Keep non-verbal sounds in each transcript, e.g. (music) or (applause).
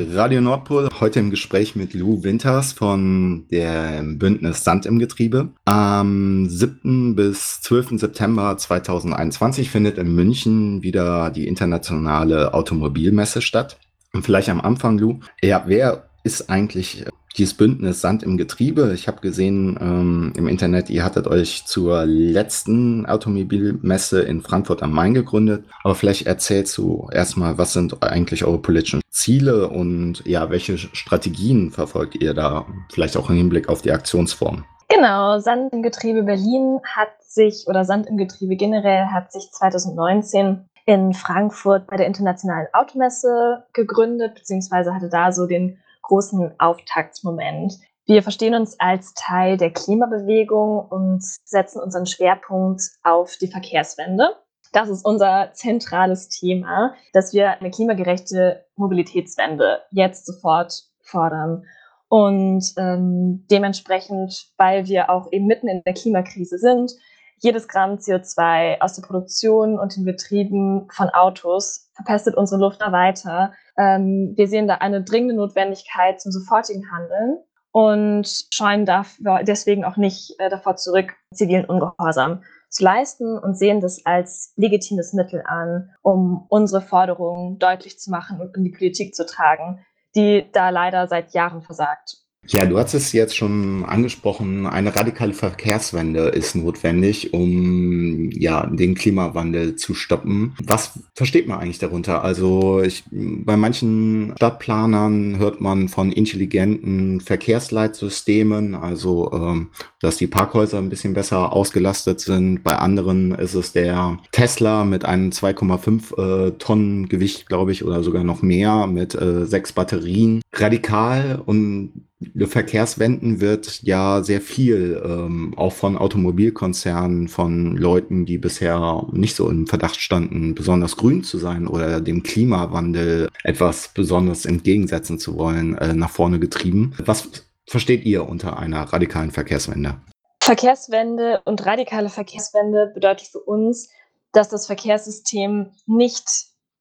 Radio Nordpol. Heute im Gespräch mit Lou Winters von der Bündnis Sand im Getriebe. Am 7. bis 12. September 2021 findet in München wieder die internationale Automobilmesse statt. Und vielleicht am Anfang, Lou, ja, wer ist eigentlich dieses Bündnis Sand im Getriebe. Ich habe gesehen ähm, im Internet, ihr hattet euch zur letzten Automobilmesse in Frankfurt am Main gegründet. Aber vielleicht erzählst du erstmal, was sind eigentlich eure politischen Ziele und ja, welche Strategien verfolgt ihr da? Vielleicht auch im Hinblick auf die Aktionsform. Genau, Sand im Getriebe Berlin hat sich, oder Sand im Getriebe generell hat sich 2019 in Frankfurt bei der Internationalen Automesse gegründet, beziehungsweise hatte da so den großen Auftaktsmoment. Wir verstehen uns als Teil der Klimabewegung und setzen unseren Schwerpunkt auf die Verkehrswende. Das ist unser zentrales Thema, dass wir eine klimagerechte Mobilitätswende jetzt sofort fordern. Und ähm, dementsprechend, weil wir auch eben mitten in der Klimakrise sind, jedes Gramm CO2 aus der Produktion und den Betrieben von Autos verpestet unsere Luft da weiter. Ähm, wir sehen da eine dringende Notwendigkeit zum sofortigen Handeln und scheuen dafür, deswegen auch nicht äh, davor zurück, zivilen Ungehorsam zu leisten und sehen das als legitimes Mittel an, um unsere Forderungen deutlich zu machen und in die Politik zu tragen, die da leider seit Jahren versagt. Ja, du hast es jetzt schon angesprochen, eine radikale Verkehrswende ist notwendig, um ja den Klimawandel zu stoppen. Was versteht man eigentlich darunter? Also ich, bei manchen Stadtplanern hört man von intelligenten Verkehrsleitsystemen, also ähm, dass die Parkhäuser ein bisschen besser ausgelastet sind. Bei anderen ist es der Tesla mit einem 2,5 äh, Tonnen Gewicht, glaube ich, oder sogar noch mehr mit äh, sechs Batterien. Radikal und Verkehrswenden wird ja sehr viel ähm, auch von Automobilkonzernen, von Leuten, die bisher nicht so im Verdacht standen, besonders grün zu sein oder dem Klimawandel etwas besonders entgegensetzen zu wollen, äh, nach vorne getrieben. Was versteht ihr unter einer radikalen Verkehrswende? Verkehrswende und radikale Verkehrswende bedeutet für uns, dass das Verkehrssystem nicht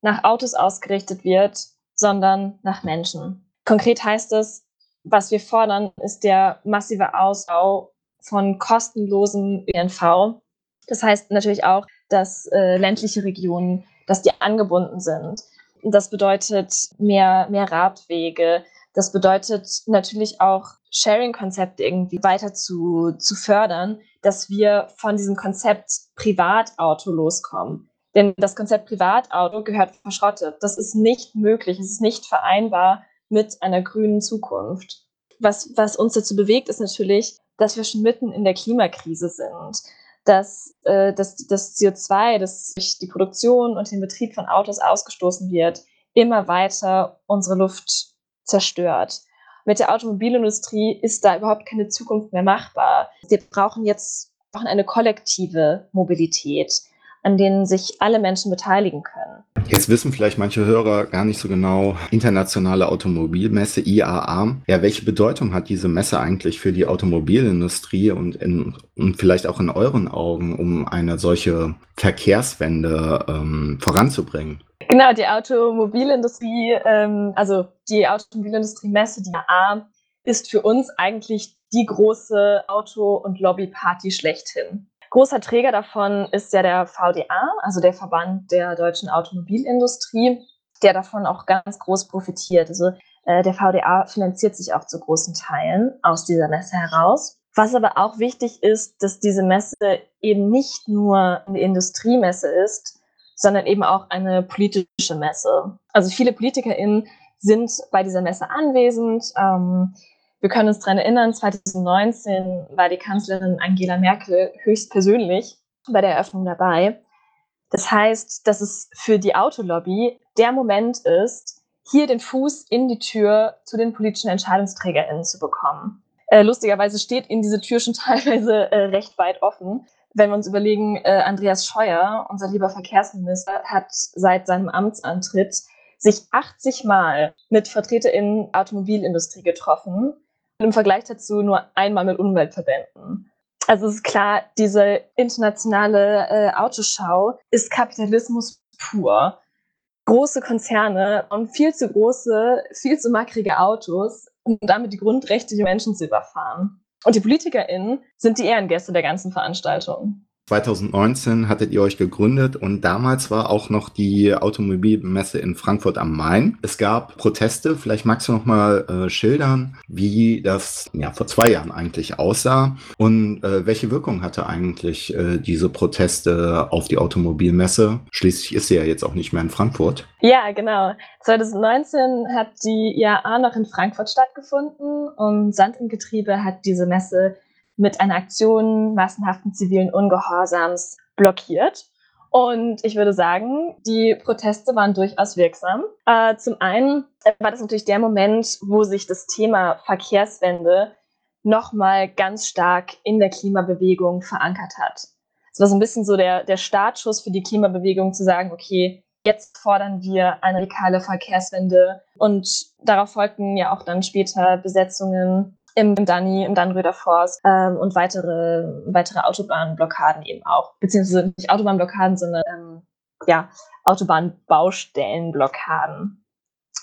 nach Autos ausgerichtet wird, sondern nach Menschen. Konkret heißt es, was wir fordern, ist der massive Ausbau von kostenlosem ÖNV. Das heißt natürlich auch, dass äh, ländliche Regionen, dass die angebunden sind. Das bedeutet mehr, mehr Radwege. Das bedeutet natürlich auch Sharing-Konzepte irgendwie weiter zu, zu fördern, dass wir von diesem Konzept Privatauto loskommen. Denn das Konzept Privatauto gehört verschrottet. Das ist nicht möglich. Es ist nicht vereinbar mit einer grünen Zukunft. Was, was uns dazu bewegt, ist natürlich, dass wir schon mitten in der Klimakrise sind. Dass, äh, dass das CO2, das durch die Produktion und den Betrieb von Autos ausgestoßen wird, immer weiter unsere Luft zerstört. Mit der Automobilindustrie ist da überhaupt keine Zukunft mehr machbar. Wir brauchen jetzt brauchen eine kollektive Mobilität an denen sich alle Menschen beteiligen können. Jetzt wissen vielleicht manche Hörer gar nicht so genau, internationale Automobilmesse, IAA. Ja, welche Bedeutung hat diese Messe eigentlich für die Automobilindustrie und, in, und vielleicht auch in euren Augen, um eine solche Verkehrswende ähm, voranzubringen? Genau, die Automobilindustrie, ähm, also die Automobilindustrie-Messe, die IAA, ist für uns eigentlich die große Auto- und Lobbyparty schlechthin. Großer Träger davon ist ja der VDA, also der Verband der deutschen Automobilindustrie, der davon auch ganz groß profitiert. Also äh, der VDA finanziert sich auch zu großen Teilen aus dieser Messe heraus. Was aber auch wichtig ist, dass diese Messe eben nicht nur eine Industriemesse ist, sondern eben auch eine politische Messe. Also viele PolitikerInnen sind bei dieser Messe anwesend. Ähm, wir können uns daran erinnern, 2019 war die Kanzlerin Angela Merkel höchstpersönlich bei der Eröffnung dabei. Das heißt, dass es für die Autolobby der Moment ist, hier den Fuß in die Tür zu den politischen EntscheidungsträgerInnen zu bekommen. Äh, lustigerweise steht ihnen diese Tür schon (laughs) teilweise äh, recht weit offen. Wenn wir uns überlegen, äh, Andreas Scheuer, unser lieber Verkehrsminister, hat seit seinem Amtsantritt sich 80 Mal mit VertreterInnen Automobilindustrie getroffen im Vergleich dazu nur einmal mit Umweltverbänden. Also ist klar, diese internationale äh, Autoschau ist Kapitalismus pur. große Konzerne und viel zu große, viel zu mackrige Autos, um damit die Grundrechte der Menschen zu überfahren. Und die PolitikerInnen sind die Ehrengäste der ganzen Veranstaltung. 2019 hattet ihr euch gegründet und damals war auch noch die Automobilmesse in Frankfurt am Main. Es gab Proteste. Vielleicht magst du noch mal äh, schildern, wie das ja vor zwei Jahren eigentlich aussah und äh, welche Wirkung hatte eigentlich äh, diese Proteste auf die Automobilmesse? Schließlich ist sie ja jetzt auch nicht mehr in Frankfurt. Ja, genau. 2019 hat die IAA noch in Frankfurt stattgefunden und Sand im Getriebe hat diese Messe mit einer Aktion massenhaften zivilen Ungehorsams blockiert. Und ich würde sagen, die Proteste waren durchaus wirksam. Äh, zum einen war das natürlich der Moment, wo sich das Thema Verkehrswende nochmal ganz stark in der Klimabewegung verankert hat. Es war so ein bisschen so der, der Startschuss für die Klimabewegung zu sagen, okay, jetzt fordern wir eine radikale Verkehrswende. Und darauf folgten ja auch dann später Besetzungen im Dani, im Dannröder Forst ähm, und weitere, weitere Autobahnblockaden eben auch. Beziehungsweise nicht Autobahnblockaden, sondern ähm, ja, Autobahnbaustellenblockaden.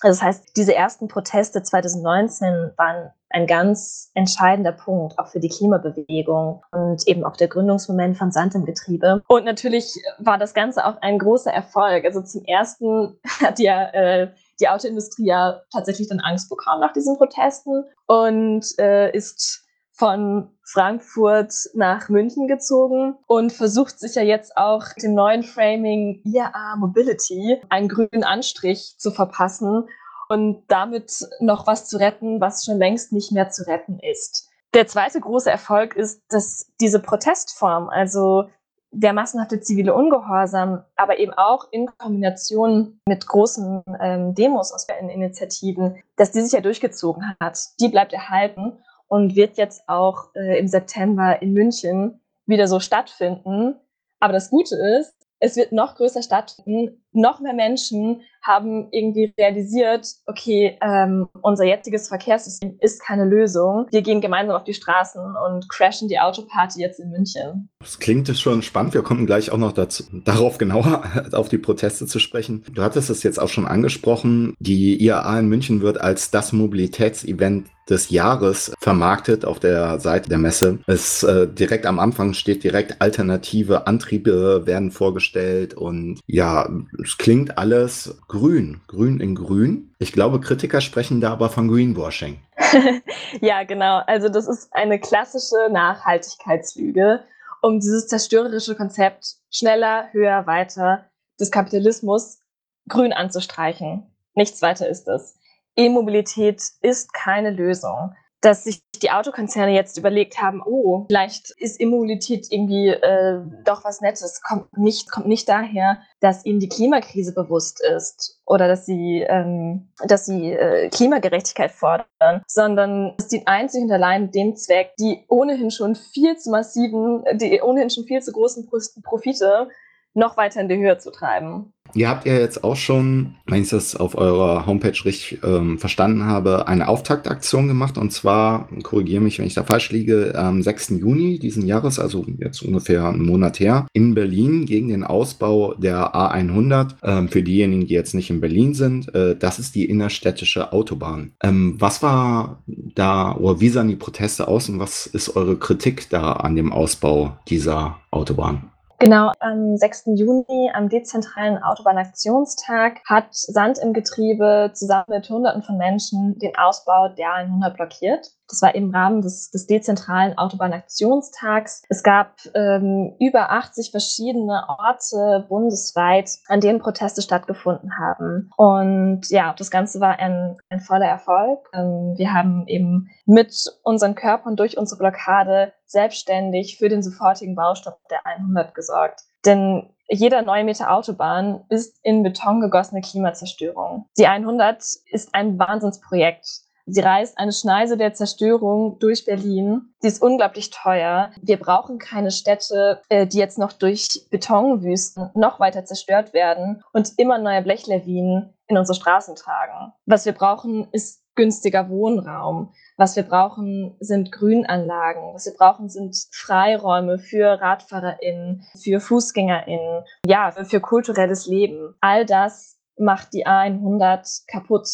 Also das heißt, diese ersten Proteste 2019 waren ein ganz entscheidender Punkt auch für die Klimabewegung und eben auch der Gründungsmoment von Sand im Getriebe. Und natürlich war das Ganze auch ein großer Erfolg. Also zum ersten hat ja äh, die Autoindustrie ja tatsächlich dann Angst bekam nach diesen Protesten und äh, ist von Frankfurt nach München gezogen und versucht sich ja jetzt auch dem neuen Framing IAA Mobility einen grünen Anstrich zu verpassen und damit noch was zu retten, was schon längst nicht mehr zu retten ist. Der zweite große Erfolg ist, dass diese Protestform, also der massenhafte zivile Ungehorsam, aber eben auch in Kombination mit großen ähm, Demos aus den Initiativen, dass die sich ja durchgezogen hat. Die bleibt erhalten und wird jetzt auch äh, im September in München wieder so stattfinden. Aber das Gute ist, es wird noch größer stattfinden. Noch mehr Menschen haben irgendwie realisiert, okay, ähm, unser jetziges Verkehrssystem ist keine Lösung. Wir gehen gemeinsam auf die Straßen und crashen die Autoparty jetzt in München. Das klingt schon spannend. Wir kommen gleich auch noch dazu, (laughs) darauf genauer (laughs) auf die Proteste zu sprechen. Du hattest es jetzt auch schon angesprochen. Die IAA in München wird als das Mobilitätsevent des Jahres vermarktet auf der Seite der Messe. Es äh, direkt am Anfang steht direkt alternative Antriebe werden vorgestellt und ja, es klingt alles grün, grün in grün. Ich glaube, Kritiker sprechen da aber von Greenwashing. (laughs) ja, genau. Also das ist eine klassische Nachhaltigkeitslüge, um dieses zerstörerische Konzept schneller, höher, weiter des Kapitalismus grün anzustreichen. Nichts weiter ist es. E-Mobilität ist keine Lösung. Dass sich die Autokonzerne jetzt überlegt haben, oh, vielleicht ist E-Mobilität irgendwie äh, doch was Nettes, kommt nicht, kommt nicht daher, dass ihnen die Klimakrise bewusst ist oder dass sie, ähm, dass sie äh, Klimagerechtigkeit fordern, sondern es dient einzig und allein dem Zweck, die ohnehin schon viel zu massiven, die ohnehin schon viel zu großen Profite noch weiter in die Höhe zu treiben. Ihr habt ja jetzt auch schon, wenn ich das auf eurer Homepage richtig ähm, verstanden habe, eine Auftaktaktion gemacht. Und zwar, korrigiere mich, wenn ich da falsch liege, am 6. Juni diesen Jahres, also jetzt ungefähr einen Monat her, in Berlin gegen den Ausbau der A100. Ähm, für diejenigen, die jetzt nicht in Berlin sind, äh, das ist die innerstädtische Autobahn. Ähm, was war da, oder wie sahen die Proteste aus und was ist eure Kritik da an dem Ausbau dieser Autobahn? Genau, am 6. Juni, am dezentralen Autobahnaktionstag, hat Sand im Getriebe zusammen mit Hunderten von Menschen den Ausbau der 100 blockiert. Das war im Rahmen des, des dezentralen Autobahnaktionstags. Es gab ähm, über 80 verschiedene Orte bundesweit, an denen Proteste stattgefunden haben. Und ja, das Ganze war ein, ein voller Erfolg. Ähm, wir haben eben mit unseren Körpern durch unsere Blockade selbstständig für den sofortigen Baustopp der 100 gesorgt. Denn jeder neue Meter Autobahn ist in Beton gegossene Klimazerstörung. Die 100 ist ein Wahnsinnsprojekt. Sie reißt eine Schneise der Zerstörung durch Berlin. Sie ist unglaublich teuer. Wir brauchen keine Städte, äh, die jetzt noch durch Betonwüsten noch weiter zerstört werden und immer neue Blechlawinen in unsere Straßen tragen. Was wir brauchen, ist günstiger Wohnraum. Was wir brauchen, sind Grünanlagen. Was wir brauchen, sind Freiräume für RadfahrerInnen, für FußgängerInnen, ja, für, für kulturelles Leben. All das macht die A100 kaputt.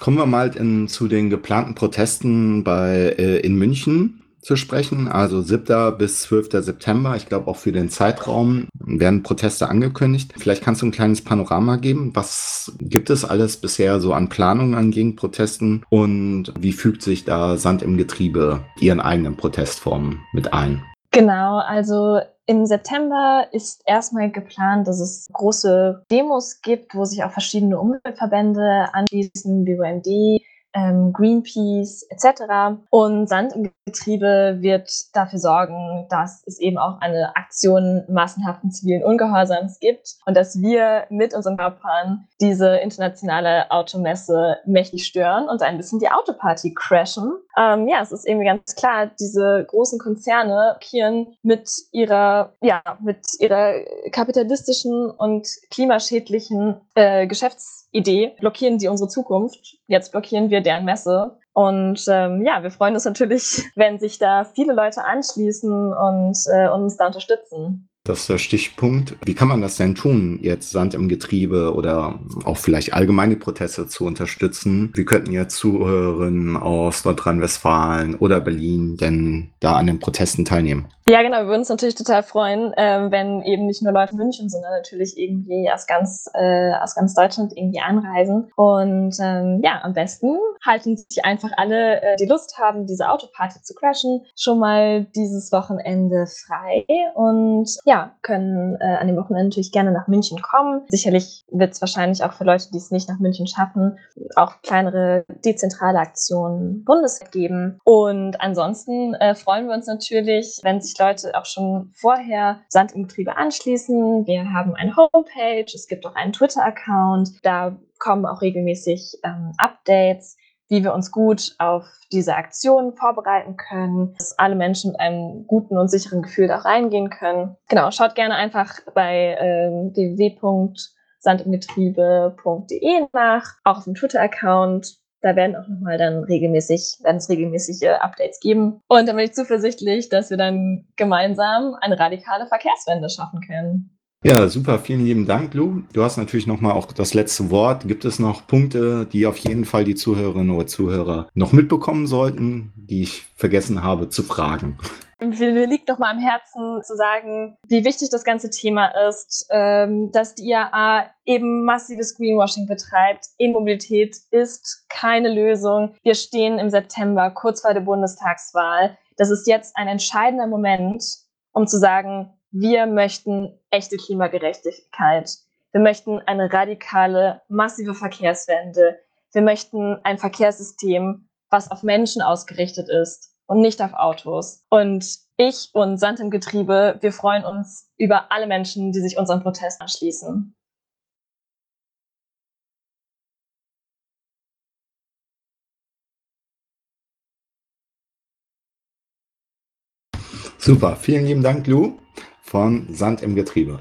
Kommen wir mal in, zu den geplanten Protesten bei, äh, in München zu sprechen. Also 7. bis 12. September. Ich glaube, auch für den Zeitraum werden Proteste angekündigt. Vielleicht kannst du ein kleines Panorama geben. Was gibt es alles bisher so an Planungen an Gegenprotesten und wie fügt sich da Sand im Getriebe ihren eigenen Protestformen mit ein? Genau, also im September ist erstmal geplant, dass es große Demos gibt, wo sich auch verschiedene Umweltverbände anschließen, BUND, ähm, Greenpeace etc. Und Sand im Getriebe wird dafür sorgen, dass es eben auch eine Aktion massenhaften zivilen Ungehorsams gibt und dass wir mit unseren Körpern diese internationale Automesse mächtig stören und ein bisschen die Autoparty crashen. Ähm, ja, es ist irgendwie ganz klar, diese großen Konzerne blockieren mit ihrer, ja, mit ihrer kapitalistischen und klimaschädlichen äh, Geschäfts Idee blockieren sie unsere Zukunft. Jetzt blockieren wir deren Messe. Und ähm, ja, wir freuen uns natürlich, (laughs) wenn sich da viele Leute anschließen und äh, uns da unterstützen. Das ist der Stichpunkt. Wie kann man das denn tun, jetzt Sand im Getriebe oder auch vielleicht allgemeine Proteste zu unterstützen? Wie könnten jetzt Zuhörerinnen aus Nordrhein-Westfalen oder Berlin denn da an den Protesten teilnehmen? Ja, genau. Wir würden uns natürlich total freuen, äh, wenn eben nicht nur Leute in München, sondern natürlich irgendwie aus ganz, äh, aus ganz Deutschland irgendwie anreisen. Und ähm, ja, am besten halten sich einfach alle, äh, die Lust haben, diese Autoparty zu crashen, schon mal dieses Wochenende frei. Und ja, ja, können äh, an dem Wochenende natürlich gerne nach München kommen. Sicherlich wird es wahrscheinlich auch für Leute, die es nicht nach München schaffen, auch kleinere dezentrale Aktionen bundesweit geben. Und ansonsten äh, freuen wir uns natürlich, wenn sich Leute auch schon vorher Sand im Getriebe anschließen. Wir haben eine Homepage, es gibt auch einen Twitter-Account. Da kommen auch regelmäßig ähm, Updates wie wir uns gut auf diese Aktion vorbereiten können, dass alle Menschen mit einem guten und sicheren Gefühl da reingehen können. Genau, schaut gerne einfach bei ähm, www.sandimgetriebe.de nach, auch auf dem Twitter-Account. Da werden auch nochmal dann regelmäßig, werden es regelmäßige Updates geben. Und da bin ich zuversichtlich, dass wir dann gemeinsam eine radikale Verkehrswende schaffen können. Ja, super. Vielen lieben Dank, Lou. Du hast natürlich noch mal auch das letzte Wort. Gibt es noch Punkte, die auf jeden Fall die Zuhörerinnen oder Zuhörer noch mitbekommen sollten, die ich vergessen habe zu fragen? Mir liegt noch mal am Herzen zu sagen, wie wichtig das ganze Thema ist, ähm, dass die IAA eben massives Greenwashing betreibt. E-Mobilität ist keine Lösung. Wir stehen im September kurz vor der Bundestagswahl. Das ist jetzt ein entscheidender Moment, um zu sagen, wir möchten echte Klimagerechtigkeit. Wir möchten eine radikale, massive Verkehrswende. Wir möchten ein Verkehrssystem, was auf Menschen ausgerichtet ist und nicht auf Autos. Und ich und Sand im Getriebe, wir freuen uns über alle Menschen, die sich unseren Protest anschließen. Super, vielen lieben Dank, Lou von Sand im Getriebe.